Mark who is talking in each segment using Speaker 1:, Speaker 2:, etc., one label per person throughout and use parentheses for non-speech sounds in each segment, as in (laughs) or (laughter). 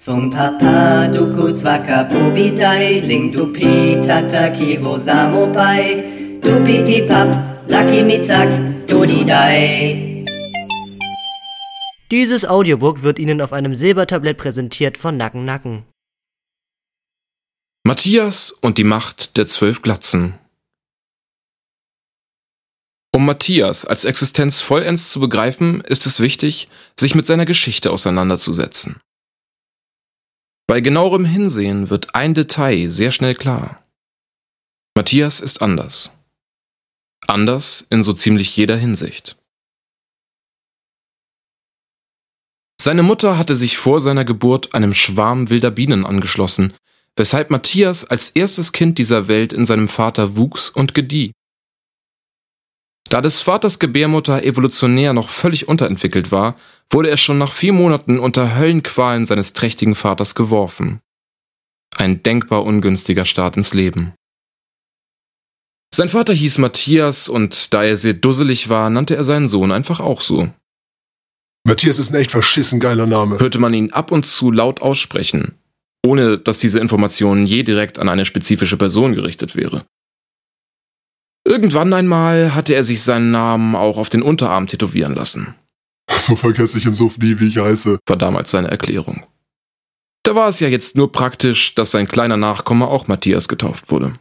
Speaker 1: Zum Papa duku zwaka pubidai, ling dupi tataki wo samobai, dupi di pap, lucky mitzak, dudidai.
Speaker 2: Dieses Audiobook wird Ihnen auf einem Silbertablett präsentiert von Nacken Nacken.
Speaker 3: Matthias und die Macht der zwölf Glatzen. Um Matthias als Existenz vollends zu begreifen, ist es wichtig, sich mit seiner Geschichte auseinanderzusetzen. Bei genauerem Hinsehen wird ein Detail sehr schnell klar. Matthias ist anders. Anders in so ziemlich jeder Hinsicht. Seine Mutter hatte sich vor seiner Geburt einem Schwarm wilder Bienen angeschlossen, weshalb Matthias als erstes Kind dieser Welt in seinem Vater wuchs und gedieh. Da des Vaters Gebärmutter evolutionär noch völlig unterentwickelt war, wurde er schon nach vier Monaten unter Höllenqualen seines trächtigen Vaters geworfen. Ein denkbar ungünstiger Start ins Leben. Sein Vater hieß Matthias und da er sehr dusselig war, nannte er seinen Sohn einfach auch so.
Speaker 4: Matthias ist ein echt verschissen geiler Name.
Speaker 3: Hörte man ihn ab und zu laut aussprechen, ohne dass diese Information je direkt an eine spezifische Person gerichtet wäre. Irgendwann einmal hatte er sich seinen Namen auch auf den Unterarm tätowieren lassen.
Speaker 4: So vergesse ich im Suff nie, wie ich heiße.
Speaker 3: War damals seine Erklärung. Da war es ja jetzt nur praktisch, dass sein kleiner Nachkomme auch Matthias getauft wurde.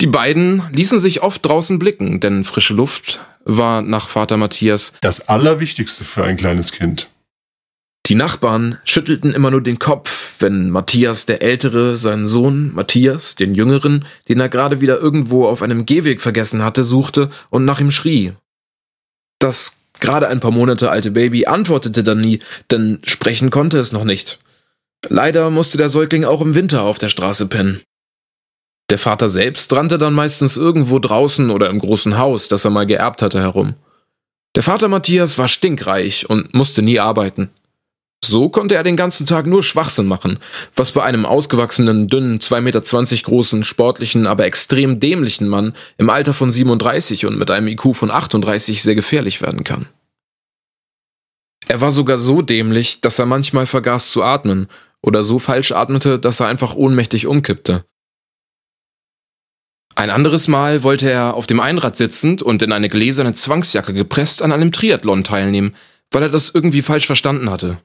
Speaker 3: Die beiden ließen sich oft draußen blicken, denn frische Luft war nach Vater Matthias
Speaker 4: das Allerwichtigste für ein kleines Kind.
Speaker 3: Die Nachbarn schüttelten immer nur den Kopf, wenn Matthias der Ältere seinen Sohn Matthias, den Jüngeren, den er gerade wieder irgendwo auf einem Gehweg vergessen hatte, suchte und nach ihm schrie. Das gerade ein paar Monate alte Baby antwortete dann nie, denn sprechen konnte es noch nicht. Leider musste der Säugling auch im Winter auf der Straße pennen. Der Vater selbst rannte dann meistens irgendwo draußen oder im großen Haus, das er mal geerbt hatte, herum. Der Vater Matthias war stinkreich und musste nie arbeiten. So konnte er den ganzen Tag nur Schwachsinn machen, was bei einem ausgewachsenen, dünnen, 2,20 Meter großen, sportlichen, aber extrem dämlichen Mann im Alter von 37 und mit einem IQ von 38 sehr gefährlich werden kann. Er war sogar so dämlich, dass er manchmal vergaß zu atmen oder so falsch atmete, dass er einfach ohnmächtig umkippte. Ein anderes Mal wollte er auf dem Einrad sitzend und in eine gläserne Zwangsjacke gepresst an einem Triathlon teilnehmen, weil er das irgendwie falsch verstanden hatte.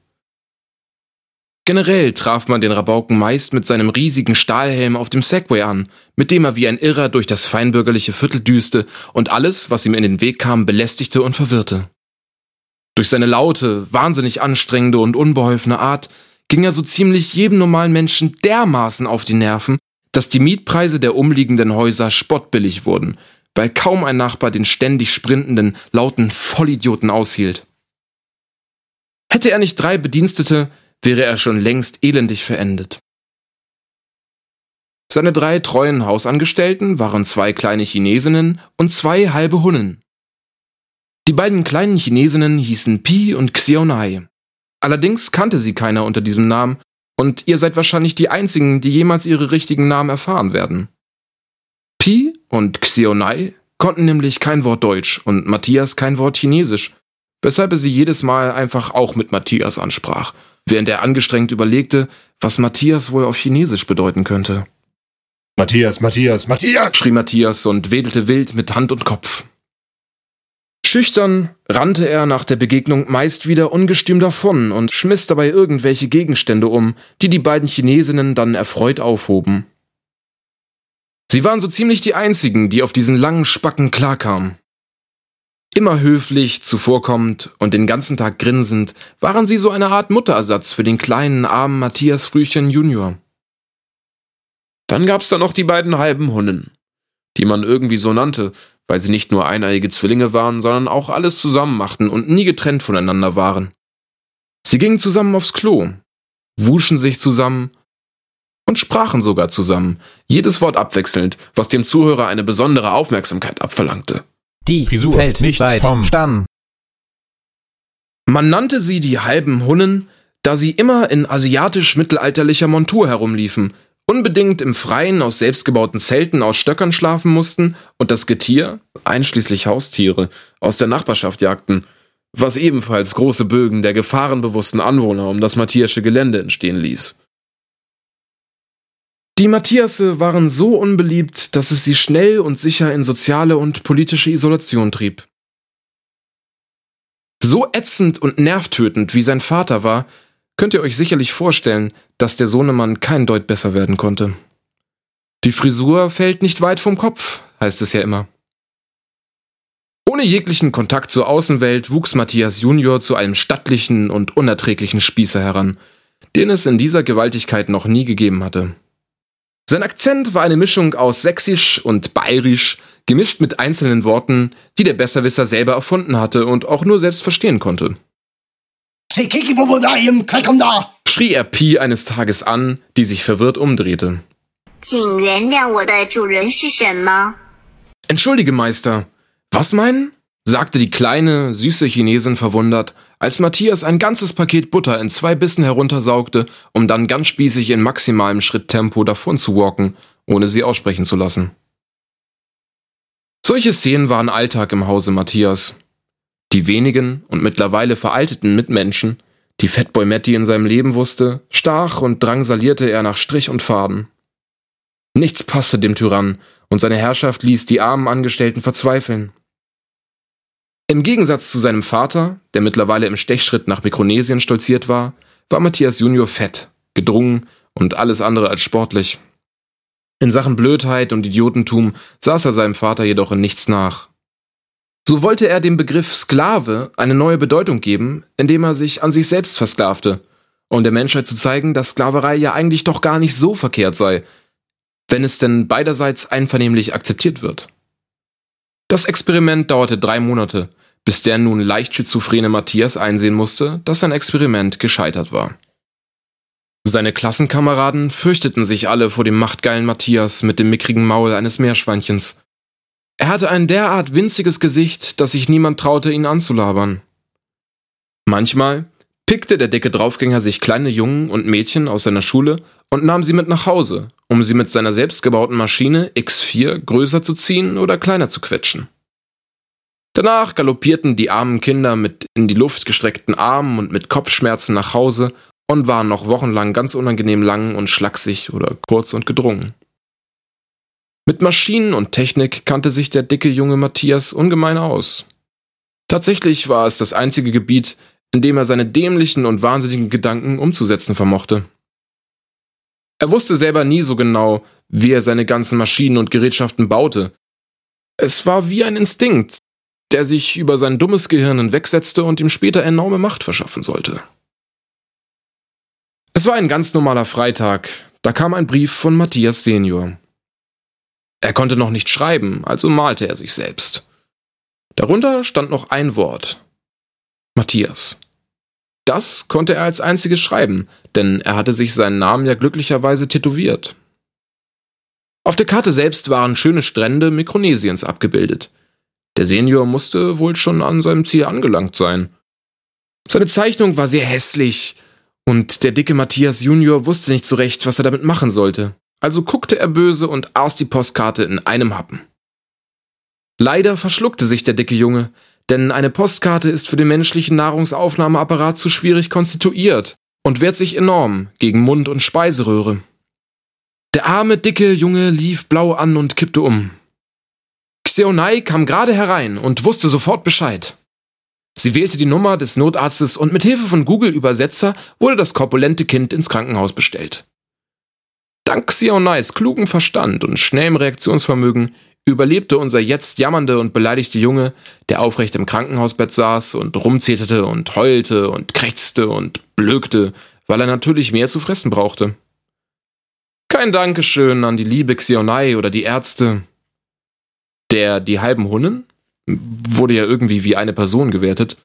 Speaker 3: Generell traf man den Rabauken meist mit seinem riesigen Stahlhelm auf dem Segway an, mit dem er wie ein Irrer durch das feinbürgerliche Viertel düste und alles, was ihm in den Weg kam, belästigte und verwirrte. Durch seine laute, wahnsinnig anstrengende und unbeholfene Art ging er so ziemlich jedem normalen Menschen dermaßen auf die Nerven, dass die Mietpreise der umliegenden Häuser spottbillig wurden, weil kaum ein Nachbar den ständig sprintenden, lauten Vollidioten aushielt. Hätte er nicht drei Bedienstete, wäre er schon längst elendig verendet. Seine drei treuen Hausangestellten waren zwei kleine Chinesinnen und zwei halbe Hunnen. Die beiden kleinen Chinesinnen hießen Pi und Xionai. Allerdings kannte sie keiner unter diesem Namen und ihr seid wahrscheinlich die einzigen, die jemals ihre richtigen Namen erfahren werden. Pi und Xionai konnten nämlich kein Wort Deutsch und Matthias kein Wort Chinesisch, weshalb er sie jedes Mal einfach auch mit Matthias ansprach – während er angestrengt überlegte, was Matthias wohl auf Chinesisch bedeuten könnte.
Speaker 4: Matthias, Matthias, Matthias!
Speaker 3: schrie Matthias und wedelte wild mit Hand und Kopf. Schüchtern rannte er nach der Begegnung meist wieder ungestüm davon und schmiss dabei irgendwelche Gegenstände um, die die beiden Chinesinnen dann erfreut aufhoben. Sie waren so ziemlich die einzigen, die auf diesen langen Spacken klarkamen. Immer höflich, zuvorkommend und den ganzen Tag grinsend waren sie so eine Art Mutterersatz für den kleinen, armen Matthias Frühchen Junior. Dann gab's da noch die beiden halben Hunnen, die man irgendwie so nannte, weil sie nicht nur eineiige Zwillinge waren, sondern auch alles zusammen machten und nie getrennt voneinander waren. Sie gingen zusammen aufs Klo, wuschen sich zusammen und sprachen sogar zusammen, jedes Wort abwechselnd, was dem Zuhörer eine besondere Aufmerksamkeit abverlangte.
Speaker 5: Die
Speaker 6: Frisur,
Speaker 5: fällt
Speaker 6: nicht
Speaker 5: weit.
Speaker 6: vom
Speaker 5: Stamm.
Speaker 3: Man nannte sie die halben Hunnen, da sie immer in asiatisch-mittelalterlicher Montur herumliefen, unbedingt im Freien aus selbstgebauten Zelten aus Stöckern schlafen mussten und das Getier, einschließlich Haustiere, aus der Nachbarschaft jagten, was ebenfalls große Bögen der gefahrenbewussten Anwohner um das Matthiasche Gelände entstehen ließ. Die Matthiasse waren so unbeliebt, dass es sie schnell und sicher in soziale und politische Isolation trieb. So ätzend und nervtötend wie sein Vater war, könnt ihr euch sicherlich vorstellen, dass der Sohnemann kein Deut besser werden konnte. Die Frisur fällt nicht weit vom Kopf, heißt es ja immer. Ohne jeglichen Kontakt zur Außenwelt wuchs Matthias Junior zu einem stattlichen und unerträglichen Spießer heran, den es in dieser Gewaltigkeit noch nie gegeben hatte. Sein Akzent war eine Mischung aus Sächsisch und Bayerisch, gemischt mit einzelnen Worten, die der Besserwisser selber erfunden hatte und auch nur selbst verstehen konnte. schrie er Pi eines Tages an, die sich verwirrt umdrehte. Entschuldige, Meister. Was meinen? Sagte die kleine, süße Chinesin verwundert, als Matthias ein ganzes Paket Butter in zwei Bissen heruntersaugte, um dann ganz spießig in maximalem Schritttempo davon zu walken, ohne sie aussprechen zu lassen. Solche Szenen waren Alltag im Hause Matthias. Die wenigen und mittlerweile veralteten Mitmenschen, die Fatboy Matty in seinem Leben wusste, stach und drangsalierte er nach Strich und Faden. Nichts passte dem Tyrann, und seine Herrschaft ließ die armen Angestellten verzweifeln. Im Gegensatz zu seinem Vater, der mittlerweile im Stechschritt nach Mikronesien stolziert war, war Matthias Junior fett, gedrungen und alles andere als sportlich. In Sachen Blödheit und Idiotentum saß er seinem Vater jedoch in nichts nach. So wollte er dem Begriff Sklave eine neue Bedeutung geben, indem er sich an sich selbst versklavte, um der Menschheit zu zeigen, dass Sklaverei ja eigentlich doch gar nicht so verkehrt sei, wenn es denn beiderseits einvernehmlich akzeptiert wird. Das Experiment dauerte drei Monate, bis der nun leicht schizophrene Matthias einsehen musste, dass sein Experiment gescheitert war. Seine Klassenkameraden fürchteten sich alle vor dem machtgeilen Matthias mit dem mickrigen Maul eines Meerschweinchens. Er hatte ein derart winziges Gesicht, dass sich niemand traute, ihn anzulabern. Manchmal pickte der dicke Draufgänger sich kleine Jungen und Mädchen aus seiner Schule und nahm sie mit nach Hause, um sie mit seiner selbstgebauten Maschine X4 größer zu ziehen oder kleiner zu quetschen. Danach galoppierten die armen Kinder mit in die Luft gestreckten Armen und mit Kopfschmerzen nach Hause und waren noch wochenlang ganz unangenehm lang und schlaksig oder kurz und gedrungen. Mit Maschinen und Technik kannte sich der dicke junge Matthias ungemein aus. Tatsächlich war es das einzige Gebiet, in dem er seine dämlichen und wahnsinnigen Gedanken umzusetzen vermochte. Er wusste selber nie so genau, wie er seine ganzen Maschinen und Gerätschaften baute. Es war wie ein Instinkt, der sich über sein dummes Gehirn hinwegsetzte und ihm später enorme Macht verschaffen sollte. Es war ein ganz normaler Freitag, da kam ein Brief von Matthias Senior. Er konnte noch nicht schreiben, also malte er sich selbst. Darunter stand noch ein Wort. Matthias. Das konnte er als einziges schreiben, denn er hatte sich seinen Namen ja glücklicherweise tätowiert. Auf der Karte selbst waren schöne Strände Mikronesiens abgebildet. Der Senior musste wohl schon an seinem Ziel angelangt sein. Seine Zeichnung war sehr hässlich, und der dicke Matthias Junior wusste nicht so recht, was er damit machen sollte. Also guckte er böse und aß die Postkarte in einem Happen. Leider verschluckte sich der dicke Junge, denn eine Postkarte ist für den menschlichen Nahrungsaufnahmeapparat zu schwierig konstituiert und wehrt sich enorm gegen Mund- und Speiseröhre. Der arme, dicke Junge lief blau an und kippte um. Xeonai kam gerade herein und wusste sofort Bescheid. Sie wählte die Nummer des Notarztes und mit Hilfe von Google-Übersetzer wurde das korpulente Kind ins Krankenhaus bestellt. Dank Xeonais klugem Verstand und schnellem Reaktionsvermögen überlebte unser jetzt jammernde und beleidigte Junge, der aufrecht im Krankenhausbett saß und rumzeterte und heulte und krächzte und blökte, weil er natürlich mehr zu fressen brauchte. Kein Dankeschön an die liebe Xionai oder die Ärzte. Der die halben Hunnen, wurde ja irgendwie wie eine Person gewertet,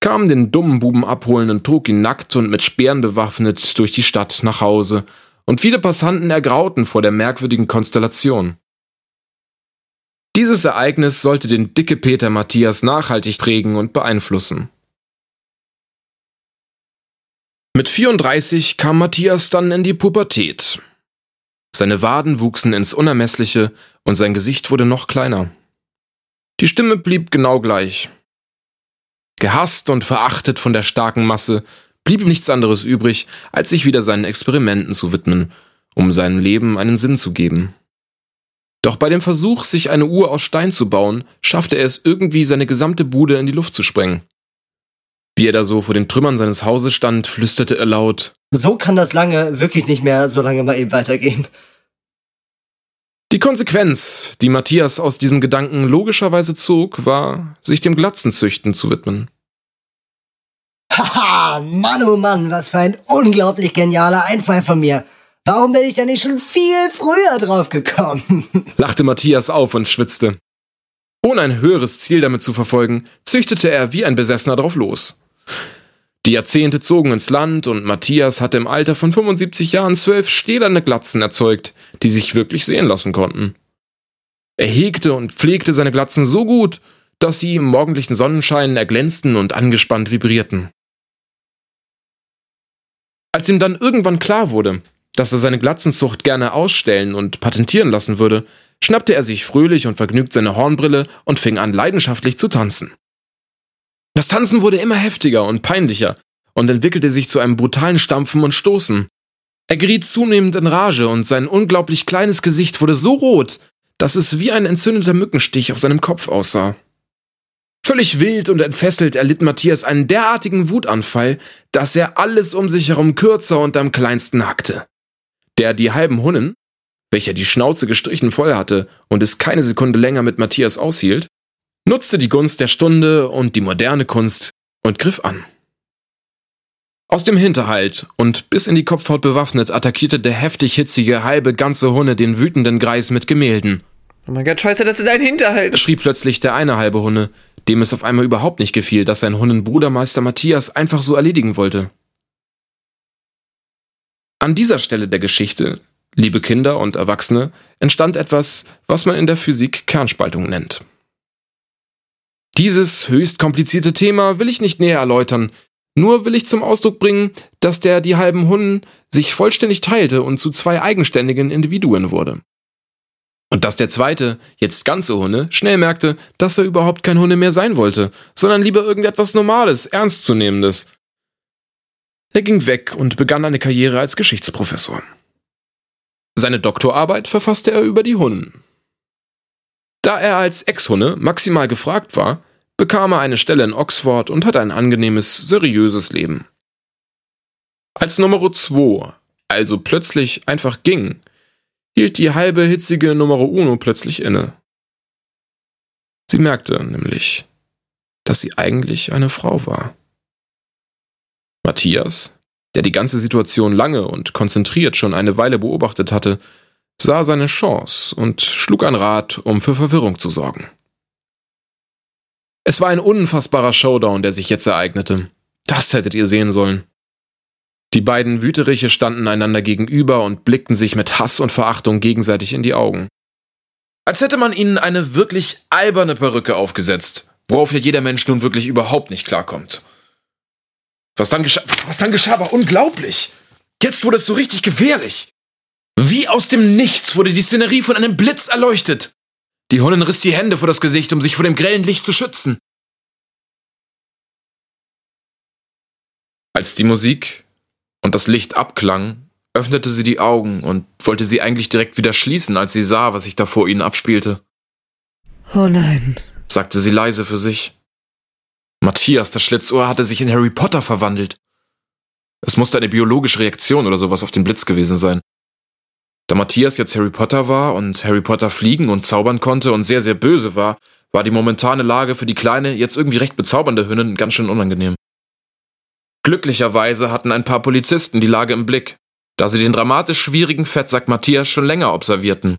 Speaker 3: kam den dummen Buben abholen und trug ihn nackt und mit Speeren bewaffnet durch die Stadt nach Hause, und viele Passanten ergrauten vor der merkwürdigen Konstellation. Dieses Ereignis sollte den dicke Peter Matthias nachhaltig prägen und beeinflussen. Mit 34 kam Matthias dann in die Pubertät. Seine Waden wuchsen ins Unermessliche und sein Gesicht wurde noch kleiner. Die Stimme blieb genau gleich. Gehasst und verachtet von der starken Masse, blieb ihm nichts anderes übrig, als sich wieder seinen Experimenten zu widmen, um seinem Leben einen Sinn zu geben. Doch bei dem Versuch, sich eine Uhr aus Stein zu bauen, schaffte er es irgendwie, seine gesamte Bude in die Luft zu sprengen. Wie er da so vor den Trümmern seines Hauses stand, flüsterte er laut.
Speaker 2: So kann das lange, wirklich nicht mehr so lange mal eben weitergehen.
Speaker 3: Die Konsequenz, die Matthias aus diesem Gedanken logischerweise zog, war, sich dem Glatzenzüchten zu widmen.
Speaker 2: Haha, Mann, oh Mann, was für ein unglaublich genialer Einfall von mir. Warum bin ich denn nicht schon viel früher drauf gekommen? (laughs)
Speaker 3: lachte Matthias auf und schwitzte. Ohne ein höheres Ziel damit zu verfolgen, züchtete er wie ein Besessener drauf los. Die Jahrzehnte zogen ins Land und Matthias hatte im Alter von 75 Jahren zwölf stählerne Glatzen erzeugt, die sich wirklich sehen lassen konnten. Er hegte und pflegte seine Glatzen so gut, dass sie im morgendlichen Sonnenschein erglänzten und angespannt vibrierten. Als ihm dann irgendwann klar wurde, dass er seine Glatzenzucht gerne ausstellen und patentieren lassen würde, schnappte er sich fröhlich und vergnügt seine Hornbrille und fing an leidenschaftlich zu tanzen. Das Tanzen wurde immer heftiger und peinlicher und entwickelte sich zu einem brutalen Stampfen und Stoßen. Er geriet zunehmend in Rage und sein unglaublich kleines Gesicht wurde so rot, dass es wie ein entzündeter Mückenstich auf seinem Kopf aussah. Völlig wild und entfesselt erlitt Matthias einen derartigen Wutanfall, dass er alles um sich herum kürzer und am kleinsten hackte der die halben Hunnen, welcher die Schnauze gestrichen voll hatte und es keine Sekunde länger mit Matthias aushielt, nutzte die Gunst der Stunde und die moderne Kunst und griff an. Aus dem Hinterhalt und bis in die Kopfhaut bewaffnet attackierte der heftig hitzige halbe ganze Hunne den wütenden Greis mit Gemälden.
Speaker 5: Oh mein Gott, scheiße, das ist ein Hinterhalt!
Speaker 3: schrie plötzlich der eine halbe Hunne, dem es auf einmal überhaupt nicht gefiel, dass sein Hunnenbrudermeister Matthias einfach so erledigen wollte. An dieser Stelle der Geschichte, liebe Kinder und Erwachsene, entstand etwas, was man in der Physik Kernspaltung nennt. Dieses höchst komplizierte Thema will ich nicht näher erläutern, nur will ich zum Ausdruck bringen, dass der die halben Hunden sich vollständig teilte und zu zwei eigenständigen Individuen wurde. Und dass der zweite, jetzt ganze Hunde, schnell merkte, dass er überhaupt kein Hunde mehr sein wollte, sondern lieber irgendetwas Normales, Ernstzunehmendes, er ging weg und begann eine Karriere als Geschichtsprofessor. Seine Doktorarbeit verfasste er über die Hunnen. Da er als Ex-Hunne maximal gefragt war, bekam er eine Stelle in Oxford und hatte ein angenehmes, seriöses Leben. Als Nummer 2 also plötzlich einfach ging, hielt die halbe hitzige Nummer Uno plötzlich inne. Sie merkte nämlich, dass sie eigentlich eine Frau war. Matthias, der die ganze Situation lange und konzentriert schon eine Weile beobachtet hatte, sah seine Chance und schlug ein Rad, um für Verwirrung zu sorgen. Es war ein unfassbarer Showdown, der sich jetzt ereignete. Das hättet ihr sehen sollen. Die beiden Wüteriche standen einander gegenüber und blickten sich mit Hass und Verachtung gegenseitig in die Augen. Als hätte man ihnen eine wirklich alberne Perücke aufgesetzt, worauf ja jeder Mensch nun wirklich überhaupt nicht klarkommt. Was dann geschah, was dann geschah, war unglaublich. Jetzt wurde es so richtig gefährlich. Wie aus dem Nichts wurde die Szenerie von einem Blitz erleuchtet. Die Hundin riss die Hände vor das Gesicht, um sich vor dem grellen Licht zu schützen. Als die Musik und das Licht abklang, öffnete sie die Augen und wollte sie eigentlich direkt wieder schließen, als sie sah, was sich da vor ihnen abspielte.
Speaker 5: Oh nein,
Speaker 3: sagte sie leise für sich. Matthias, das Schlitzohr, hatte sich in Harry Potter verwandelt. Es musste eine biologische Reaktion oder sowas auf den Blitz gewesen sein. Da Matthias jetzt Harry Potter war und Harry Potter fliegen und zaubern konnte und sehr, sehr böse war, war die momentane Lage für die kleine, jetzt irgendwie recht bezaubernde Hündin ganz schön unangenehm. Glücklicherweise hatten ein paar Polizisten die Lage im Blick, da sie den dramatisch schwierigen Fettsack Matthias schon länger observierten.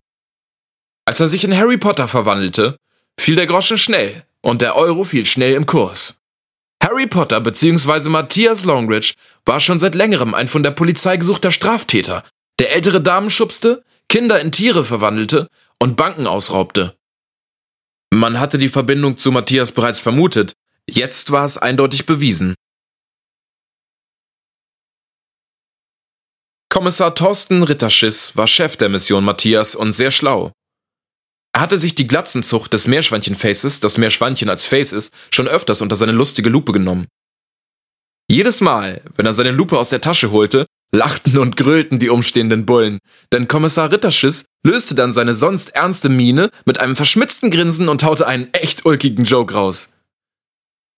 Speaker 3: Als er sich in Harry Potter verwandelte, fiel der Groschen schnell und der Euro fiel schnell im Kurs. Harry Potter bzw. Matthias Longridge war schon seit längerem ein von der Polizei gesuchter Straftäter, der ältere Damen schubste, Kinder in Tiere verwandelte und Banken ausraubte. Man hatte die Verbindung zu Matthias bereits vermutet, jetzt war es eindeutig bewiesen. Kommissar Thorsten Ritterschiss war Chef der Mission Matthias und sehr schlau. Er hatte sich die Glatzenzucht des Meerschweinchen-Faces, das Meerschweinchen als Face ist, schon öfters unter seine lustige Lupe genommen. Jedes Mal, wenn er seine Lupe aus der Tasche holte, lachten und grölten die umstehenden Bullen, denn Kommissar Ritterschiss löste dann seine sonst ernste Miene mit einem verschmitzten Grinsen und haute einen echt ulkigen Joke raus.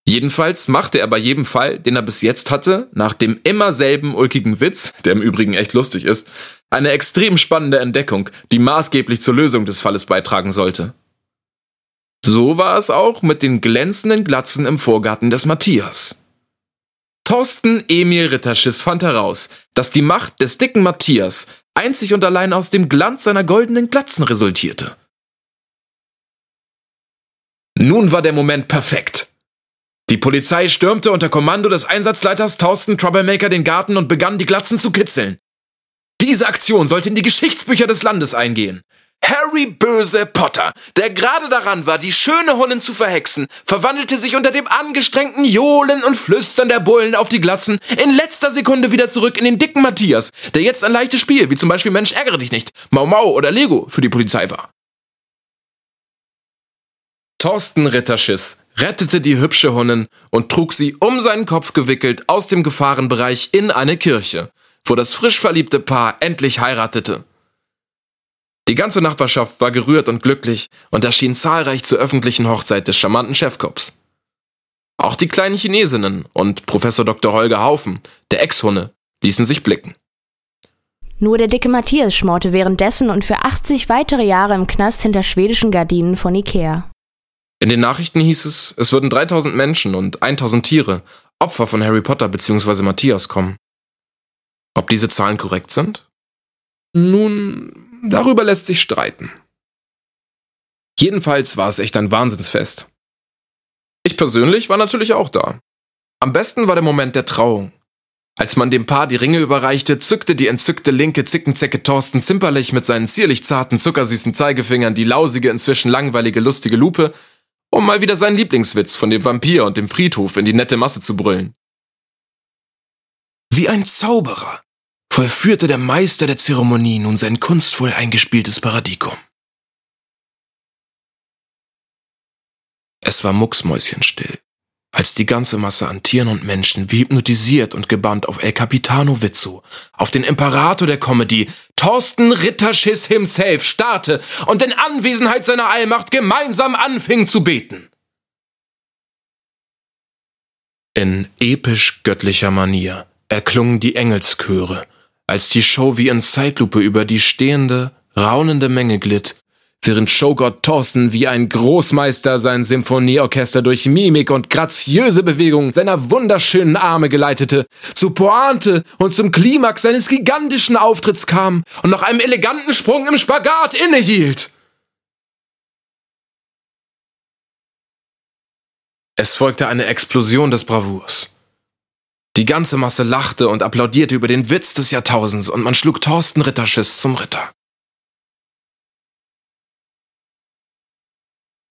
Speaker 3: Jedenfalls machte er bei jedem Fall, den er bis jetzt hatte, nach dem immer selben ulkigen Witz, der im Übrigen echt lustig ist, eine extrem spannende Entdeckung, die maßgeblich zur Lösung des Falles beitragen sollte. So war es auch mit den glänzenden Glatzen im Vorgarten des Matthias. Thorsten Emil Ritterschiss fand heraus, dass die Macht des dicken Matthias einzig und allein aus dem Glanz seiner goldenen Glatzen resultierte. Nun war der Moment perfekt. Die Polizei stürmte unter Kommando des Einsatzleiters Thorsten Troublemaker den Garten und begann die Glatzen zu kitzeln. Diese Aktion sollte in die Geschichtsbücher des Landes eingehen. Harry Böse Potter, der gerade daran war, die schöne Hunnen zu verhexen, verwandelte sich unter dem angestrengten Johlen und Flüstern der Bullen auf die Glatzen in letzter Sekunde wieder zurück in den dicken Matthias, der jetzt ein leichtes Spiel, wie zum Beispiel Mensch ärgere dich nicht, Mau Mau oder Lego für die Polizei war. Thorsten Ritterschiss rettete die hübsche Hunnen und trug sie um seinen Kopf gewickelt aus dem Gefahrenbereich in eine Kirche, wo das frisch verliebte Paar endlich heiratete. Die ganze Nachbarschaft war gerührt und glücklich und erschien zahlreich zur öffentlichen Hochzeit des charmanten Chefkops. Auch die kleinen Chinesinnen und Professor Dr. Holger Haufen, der Ex-Hunne, ließen sich blicken.
Speaker 6: Nur der dicke Matthias schmorte währenddessen und für 80 weitere Jahre im Knast hinter schwedischen Gardinen von Ikea.
Speaker 3: In den Nachrichten hieß es, es würden 3000 Menschen und 1000 Tiere, Opfer von Harry Potter bzw. Matthias kommen. Ob diese Zahlen korrekt sind? Nun, Darüber lässt sich streiten. Jedenfalls war es echt ein Wahnsinnsfest. Ich persönlich war natürlich auch da. Am besten war der Moment der Trauung. Als man dem Paar die Ringe überreichte, zückte die entzückte linke Zickenzecke Thorsten zimperlich mit seinen zierlich zarten, zuckersüßen Zeigefingern die lausige, inzwischen langweilige, lustige Lupe, um mal wieder seinen Lieblingswitz von dem Vampir und dem Friedhof in die nette Masse zu brüllen. Wie ein Zauberer vollführte der Meister der Zeremonie nun sein kunstvoll eingespieltes Paradikum. Es war mucksmäuschenstill, als die ganze Masse an Tieren und Menschen wie hypnotisiert und gebannt auf El Capitano Vizzo, auf den Imperator der Comedy, Thorsten Ritterschiss himself, starrte und in Anwesenheit seiner Allmacht gemeinsam anfing zu beten. In episch göttlicher Manier erklungen die Engelschöre, als die Show wie in Zeitlupe über die stehende, raunende Menge glitt, während Showgott Thorsten wie ein Großmeister sein Symphonieorchester durch Mimik und graziöse Bewegungen seiner wunderschönen Arme geleitete, zu Pointe und zum Klimax seines gigantischen Auftritts kam und nach einem eleganten Sprung im Spagat innehielt. Es folgte eine Explosion des Bravours. Die ganze Masse lachte und applaudierte über den Witz des Jahrtausends und man schlug Thorsten Ritterschiss zum Ritter.